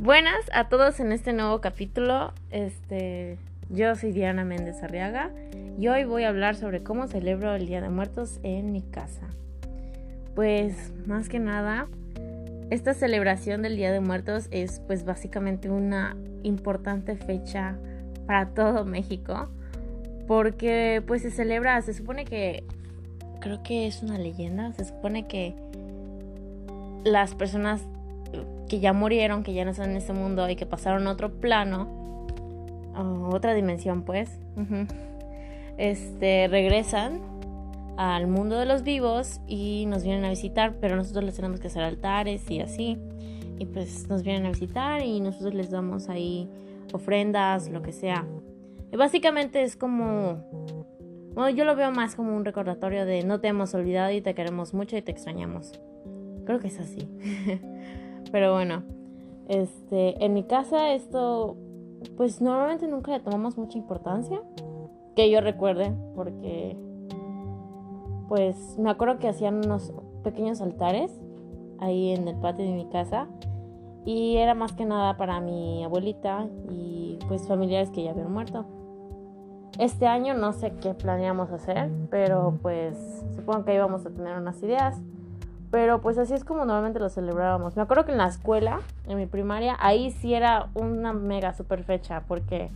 Buenas a todos en este nuevo capítulo. Este, yo soy Diana Méndez Arriaga y hoy voy a hablar sobre cómo celebro el Día de Muertos en mi casa. Pues más que nada, esta celebración del Día de Muertos es pues básicamente una importante fecha para todo México porque pues se celebra, se supone que creo que es una leyenda, se supone que las personas que ya murieron, que ya no están en este mundo y que pasaron a otro plano, otra dimensión pues, este, regresan al mundo de los vivos y nos vienen a visitar, pero nosotros les tenemos que hacer altares y así. Y pues nos vienen a visitar y nosotros les damos ahí ofrendas, lo que sea. Y básicamente es como... Bueno, yo lo veo más como un recordatorio de no te hemos olvidado y te queremos mucho y te extrañamos. Creo que es así. Pero bueno, este, en mi casa esto, pues normalmente nunca le tomamos mucha importancia. Que yo recuerde, porque, pues me acuerdo que hacían unos pequeños altares ahí en el patio de mi casa. Y era más que nada para mi abuelita y pues familiares que ya habían muerto. Este año no sé qué planeamos hacer, pero pues supongo que íbamos a tener unas ideas. Pero pues así es como normalmente lo celebrábamos. Me acuerdo que en la escuela, en mi primaria, ahí sí era una mega super fecha. Porque,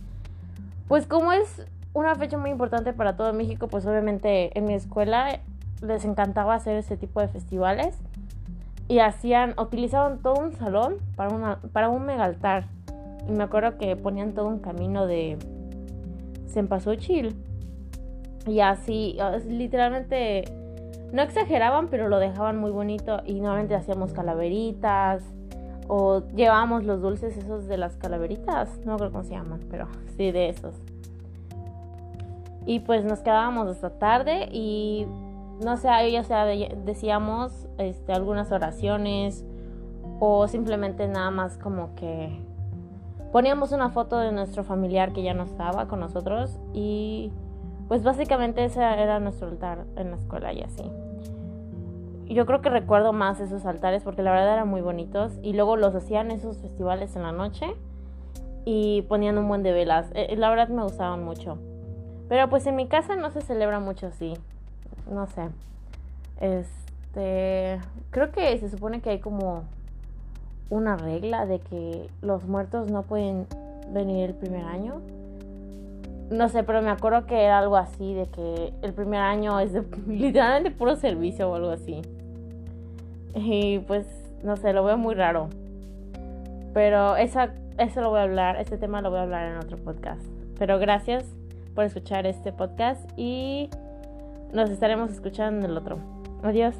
pues como es una fecha muy importante para todo México, pues obviamente en mi escuela les encantaba hacer ese tipo de festivales. Y hacían, utilizaban todo un salón para, una, para un mega altar. Y me acuerdo que ponían todo un camino de cempasúchil. Y así, literalmente no exageraban, pero lo dejaban muy bonito y nuevamente hacíamos calaveritas o llevábamos los dulces esos de las calaveritas, no creo cómo se llaman, pero sí de esos. Y pues nos quedábamos hasta tarde y no sé, ya sea decíamos este, algunas oraciones o simplemente nada más como que poníamos una foto de nuestro familiar que ya no estaba con nosotros y pues básicamente ese era nuestro altar en la escuela y así. Yo creo que recuerdo más esos altares porque la verdad eran muy bonitos y luego los hacían esos festivales en la noche y ponían un buen de velas. Eh, la verdad me gustaban mucho. Pero pues en mi casa no se celebra mucho así. No sé. Este, creo que se supone que hay como una regla de que los muertos no pueden venir el primer año no sé, pero me acuerdo que era algo así, de que el primer año es de literalmente puro servicio o algo así. Y pues, no sé, lo veo muy raro. Pero esa, eso lo voy a hablar, este tema lo voy a hablar en otro podcast. Pero gracias por escuchar este podcast y nos estaremos escuchando en el otro. Adiós.